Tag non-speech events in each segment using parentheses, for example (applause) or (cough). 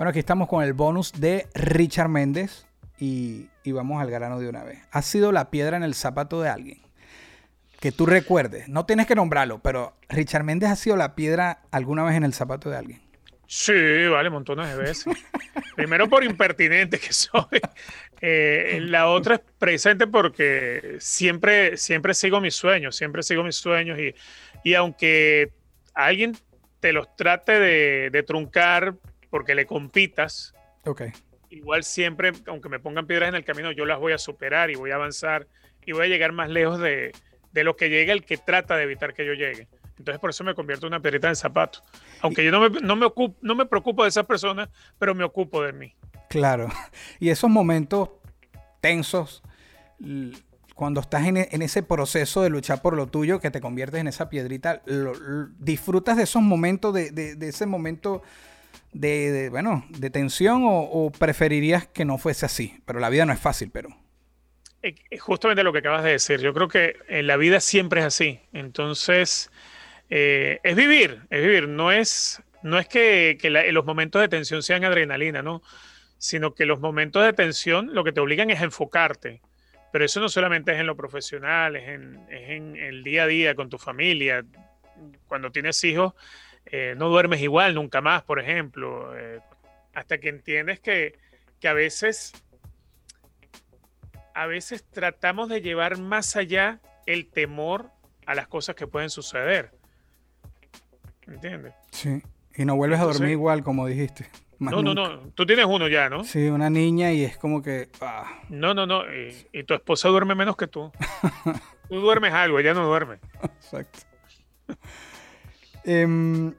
Bueno, aquí estamos con el bonus de Richard Méndez y, y vamos al grano de una vez. ¿Ha sido la piedra en el zapato de alguien? Que tú recuerdes. No tienes que nombrarlo, pero Richard Méndez ha sido la piedra alguna vez en el zapato de alguien. Sí, vale, montones de veces. (laughs) Primero por impertinente que soy. Eh, la otra es presente porque siempre, siempre sigo mis sueños, siempre sigo mis sueños y, y aunque alguien te los trate de, de, truncar porque le compitas, okay. igual siempre, aunque me pongan piedras en el camino, yo las voy a superar y voy a avanzar y voy a llegar más lejos de, de lo que llega el que trata de evitar que yo llegue. Entonces por eso me convierto en una piedrita en zapato. Aunque yo no me, no, me ocupo, no me preocupo de esas personas, pero me ocupo de mí. Claro. (laughs) Y esos momentos tensos, cuando estás en, en, ese proceso de luchar por lo tuyo, que te conviertes en esa piedrita, lo, lo, disfrutas de esos momentos, de, de, de ese momento de, bueno, tensión o, preferirías que no fuese así. Pero la vida no es fácil, pero justamente lo que acabas de decir. Yo creo que en la vida siempre es así. Entonces, eh, es vivir, es vivir. No es, no es que, que los momentos de tensión sean adrenalina, ¿no? Sino que los momentos de tensión lo que te obligan es enfocarte. Pero eso no solamente es en lo profesional, es en, es en el día a día con tu familia. Cuando tienes hijos, eh, no duermes igual nunca más, por ejemplo. Eh, hasta que entiendes que, que a veces a veces tratamos de llevar más allá el temor a las cosas que pueden suceder. ¿Entiendes? Sí. Y no vuelves Entonces, a dormir igual, como dijiste. No, nunca. no, no. Tú tienes uno ya, ¿no? Sí, una niña y es como que. Ah. No, no, no. Y, y, tu esposa duerme menos que tú. (laughs) tú duermes algo, ella no duerme. Exacto. Eh,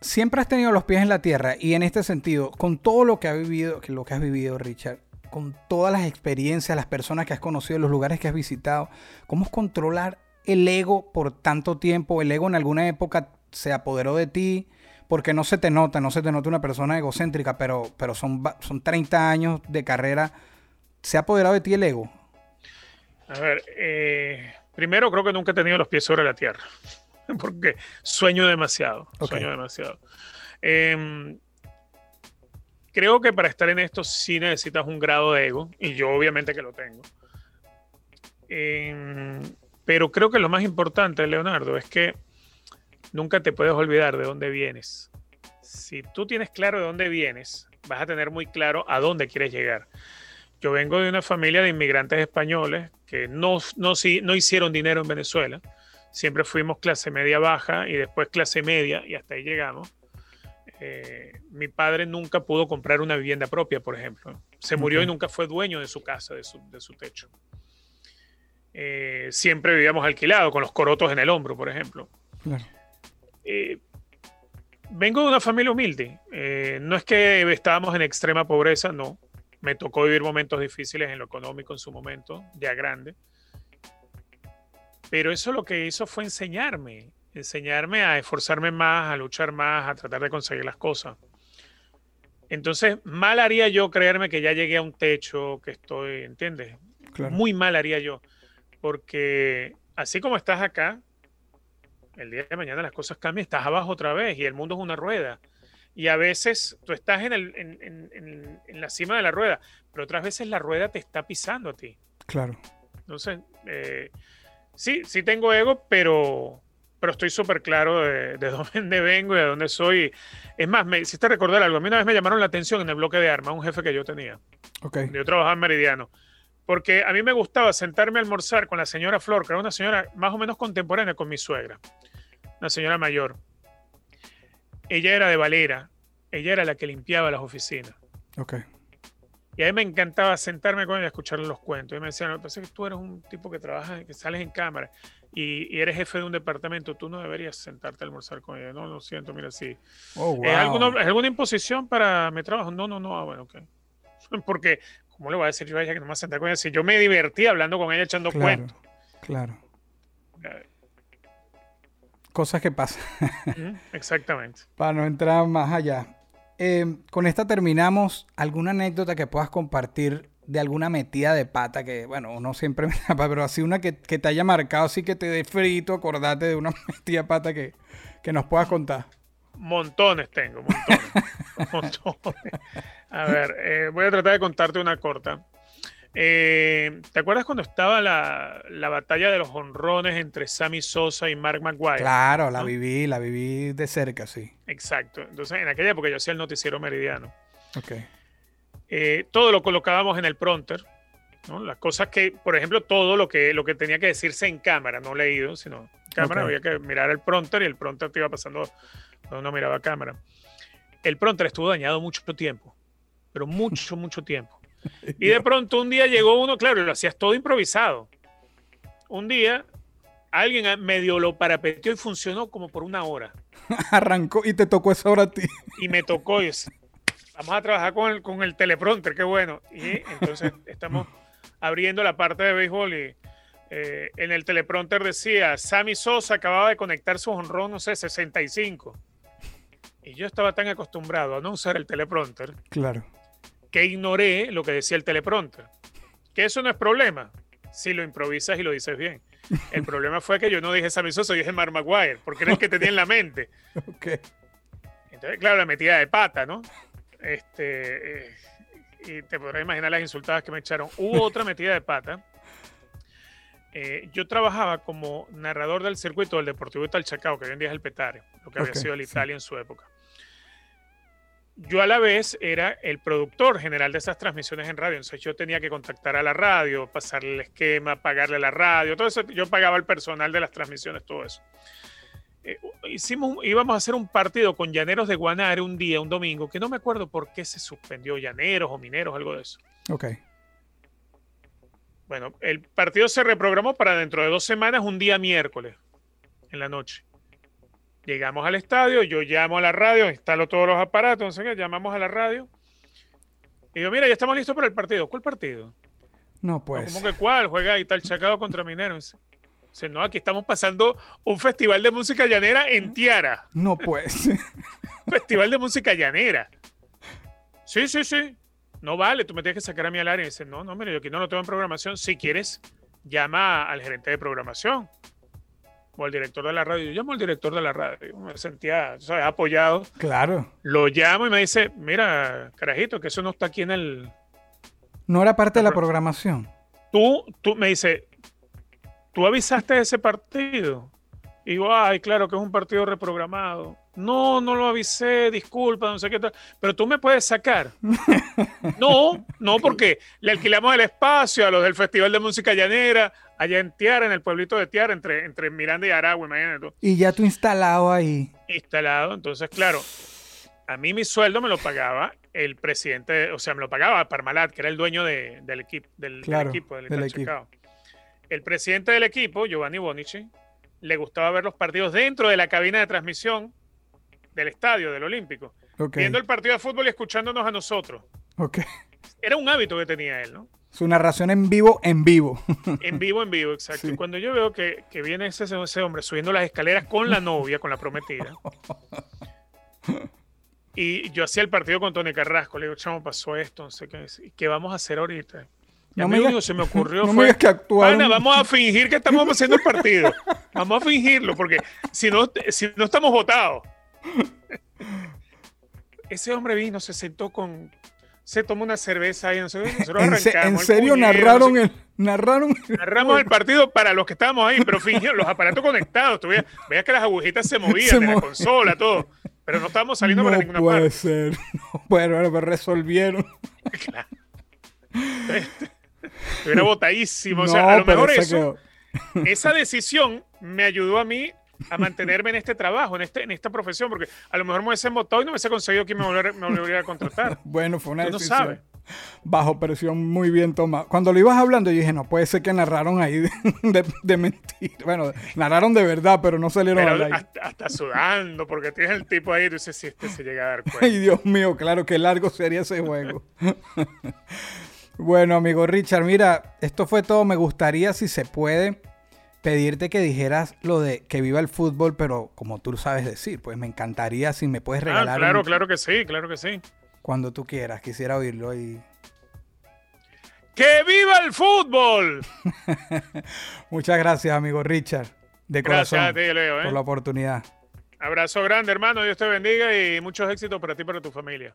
siempre has tenido los pies en la tierra y en este sentido, con todo lo que ha vivido, lo que has vivido, Richard, con todas las experiencias, las personas que has conocido, los lugares que has visitado, ¿cómo es controlar el ego por tanto tiempo? ¿El ego en alguna época se apoderó de ti? Porque no se te nota, no se te nota una persona egocéntrica, pero, pero son, son 30 años de carrera. ¿Se ha apoderado de ti el ego? A ver, eh, primero creo que nunca he tenido los pies sobre la tierra, (laughs) porque sueño demasiado, okay. sueño demasiado. Eh, creo que para estar en esto sí necesitas un grado de ego, y yo obviamente que lo tengo. Eh, pero creo que lo más importante, Leonardo, es que nunca te puedes olvidar de dónde vienes. Si tú tienes claro de dónde vienes, vas a tener muy claro a dónde quieres llegar. Yo vengo de una familia de inmigrantes españoles que no, no, no hicieron dinero en Venezuela. Siempre fuimos clase media baja y después clase media y hasta ahí llegamos. Eh, mi padre nunca pudo comprar una vivienda propia, por ejemplo. Se murió y nunca fue dueño de su casa, de su, de su techo. Eh, siempre vivíamos alquilados, con los corotos en el hombro, por ejemplo. Claro. Eh, vengo de una familia humilde. No es que estábamos en extrema pobreza, no. Me tocó vivir momentos difíciles en lo económico en su momento, ya grande. Pero eso lo que hizo fue enseñarme, enseñarme a esforzarme más, a luchar más, a tratar de conseguir las cosas. Entonces, mal haría yo creerme que ya llegué a un techo, que estoy, ¿entiendes? Claro. Muy mal haría yo. Porque así como estás acá, el día de mañana las cosas cambian, estás abajo otra vez y el mundo es una rueda. Y a veces tú estás en, el, en, en, en, la cima de la rueda, pero otras veces la rueda te está pisando a ti. Claro. Entonces, eh, sí, sí tengo ego, pero, pero estoy súper claro de, de, (laughs) dónde vengo y de dónde soy. Es más, me hiciste recordar algo. A mí una vez me llamaron la atención en el bloque de armas, un jefe que yo tenía. Okay. Yo trabajaba en Meridiano. Porque a mí me gustaba sentarme a almorzar con la señora Flor, que era una señora más o menos contemporánea con mi suegra, una señora mayor. Ella era de Valera, ella era la que limpiaba las oficinas. Okay. Y a mí me encantaba sentarme con ella a escucharle los cuentos. Y me decía, no, pasa que tú eres un tipo que trabaja, que sales en cámara y, y, eres jefe de un departamento, tú no deberías sentarte a almorzar con ella. No, lo siento, mira, sí. Oh, wow. ¿Es, alguna, ¿Es alguna imposición para mi trabajo? No, no, no, ah, bueno, ok. (laughs) Porque ¿cómo le voy a decir yo a ella que no me sentar con ella? Si yo me divertí hablando con ella echando claro, cuentos. Claro. Cosas que pasan. Exactamente. (laughs) Para no entrar más allá. Eh, con esta terminamos. ¿Alguna anécdota que puedas compartir de alguna metida de pata que, bueno, uno siempre (laughs) me da, pero así una que, te haya marcado, así que te dé frito, acordate de una (laughs) metida de pata que, que nos puedas contar? Montones tengo, montones. (laughs) A ver, eh, voy a tratar de contarte una corta. Eh, ¿Te acuerdas cuando estaba la, batalla de los honrones entre Sammy Sosa y Mark McGuire? Claro, la viví, la viví de cerca, sí. Exacto. Entonces, en aquella época yo hacía el noticiero meridiano. Ok. Eh, todo lo colocábamos en el pronter. Las cosas que, por ejemplo, todo lo que, lo que tenía que decirse en cámara, no leído, sino en cámara, había que mirar el pronter y el pronter te iba pasando cuando uno miraba cámara. El pronter estuvo dañado mucho tiempo, pero mucho, mucho tiempo. Y de pronto un día llegó uno, claro, lo hacías todo improvisado. Un día alguien medio lo parapeteó y funcionó como por una hora. (laughs) Arrancó y te tocó esa hora a ti. Y me tocó. Y vamos a trabajar con el, con el teleprompter, qué bueno. Y entonces (laughs) estamos abriendo la parte de béisbol y eh, en el teleprompter decía, Sammy Sosa acababa de conectar su honrón, no sé, 65. Y yo estaba tan acostumbrado a no usar el teleprompter. Claro que ignoré lo que decía el teleprompter. Que eso no es problema si lo improvisas y lo dices bien. El (laughs) problema fue que yo no dije Sammy Sosa, dije Mark Maguire, porque era el que tenía en la mente. Entonces, claro, la metida de pata, ¿no? Este, eh, y te podrás imaginar las insultadas que me echaron. Hubo (laughs) otra metida de pata. Eh, yo trabajaba como narrador del circuito del Deportivo Italchacao, que hoy en día es el Petare, lo que había sido el Italia en su época yo a la vez era el productor general de esas transmisiones en radio. Entonces yo tenía que contactar a la radio, pasarle el esquema, pagarle la radio, todo eso. Yo pagaba el personal de las transmisiones, todo eso. Eh, hicimos, íbamos a hacer un partido con Llaneros de Guanare un día, un domingo, que no me acuerdo por qué se suspendió, Llaneros o Mineros, algo de eso. Ok. Bueno, el partido se reprogramó para dentro de dos semanas, un día miércoles, en la noche. Llegamos al estadio, yo llamo a la radio, instalo todos los aparatos, no sé llamamos a la radio. Y digo, mira, ya estamos listos para el partido. ¿Cuál partido? No, pues. ¿Cómo que cuál? Juega y tal Chacado contra Mineros. Dice, no, aquí estamos pasando un festival de música llanera en Tiara. No, pues. (laughs) festival de música llanera. Sí, sí, sí. No vale, tú me tienes que sacar a mí al área. Y dice, no, no, mira, yo aquí no lo tengo en programación. Si quieres, llama al gerente de programación o al director de la radio. Yo llamo al director de la radio. Me sentía ¿sabes? apoyado. Claro. Lo llamo y me dice, mira, carajito, que eso no está aquí en el... No era parte de la programación. Tú, tú me dice, ¿tú avisaste de ese partido? Y digo, ay, claro que es un partido reprogramado. No, no lo avisé, disculpa, no sé qué tal. Pero tú me puedes sacar. (laughs) no, no, porque le alquilamos el espacio a los del Festival de Música Llanera, allá en Tiara, en el pueblito de Tiara, entre, entre Miranda y Aragua, imagínate. Y ya tú instalado ahí. Instalado, entonces, claro, a mí mi sueldo me lo pagaba el presidente, o sea, me lo pagaba Parmalat, que era el dueño del, equipo, del, equipo, del, equipo. El presidente del equipo, Giovanni Bonici, le gustaba ver los partidos dentro de la cabina de transmisión del estadio, del Olímpico. Viendo el partido de fútbol y escuchándonos a nosotros. Okay. Era un hábito que tenía él, ¿no? Su narración en vivo, en vivo. (laughs) En vivo, en vivo, exacto. Y cuando yo veo que, viene ese, ese, hombre subiendo las escaleras con la novia, con la prometida. y yo hacía el partido con Tony Carrasco. Le digo, chamo, pasó esto, no sé qué. ¿Qué vamos a hacer ahorita? Y a mí que se me (laughs) ocurrió fue, que vamos a fingir que estamos haciendo el partido. (laughs) Vamos a fingirlo, porque si no, si no estamos votados. Ese hombre vino, se sentó con, se tomó una cerveza y nosotros, arrancamos. ¿En, serio narraron el narraron narramos el partido para los que estábamos ahí, pero fingieron los aparatos conectados, tú veías, que las agujitas se movían de la consola, todo, pero no estábamos saliendo para ninguna puede parte. Ser. No bueno, pero resolvieron. Claro. (laughs) Estuviera botadísimo. o sea, a lo mejor eso, esa decisión me ayudó a mí a mantenerme en este trabajo, en, este, en esta profesión, porque a lo mejor me hubiese votado y no me hubiese conseguido que me volviera, a contratar. (laughs) bueno, fue una decisión. No sabes. Bajo presión, muy bien tomado. Cuando lo ibas hablando, yo dije, no puede ser que narraron ahí de, de, mentir. Bueno, narraron de verdad, pero no salieron pero hasta, hasta, sudando, porque tienes el tipo ahí y dices, si este se llega a dar cuenta. Ay, Dios mío, claro, qué largo sería ese juego. (laughs) bueno, amigo Richard, mira, esto fue todo. Me gustaría, si se puede, pedirte que dijeras lo de que viva el fútbol, pero como tú sabes decir, pues me encantaría si me puedes ah, regalar. Ah, claro, claro que sí, claro que sí. Cuando tú quieras, quisiera oírlo y. ¡Que viva el fútbol! (laughs) Muchas gracias, amigo Richard. De corazón. Gracias a ti, Leo, ¿eh? Por la oportunidad. Abrazo grande, hermano. Dios te bendiga y muchos éxitos para ti y para tu familia.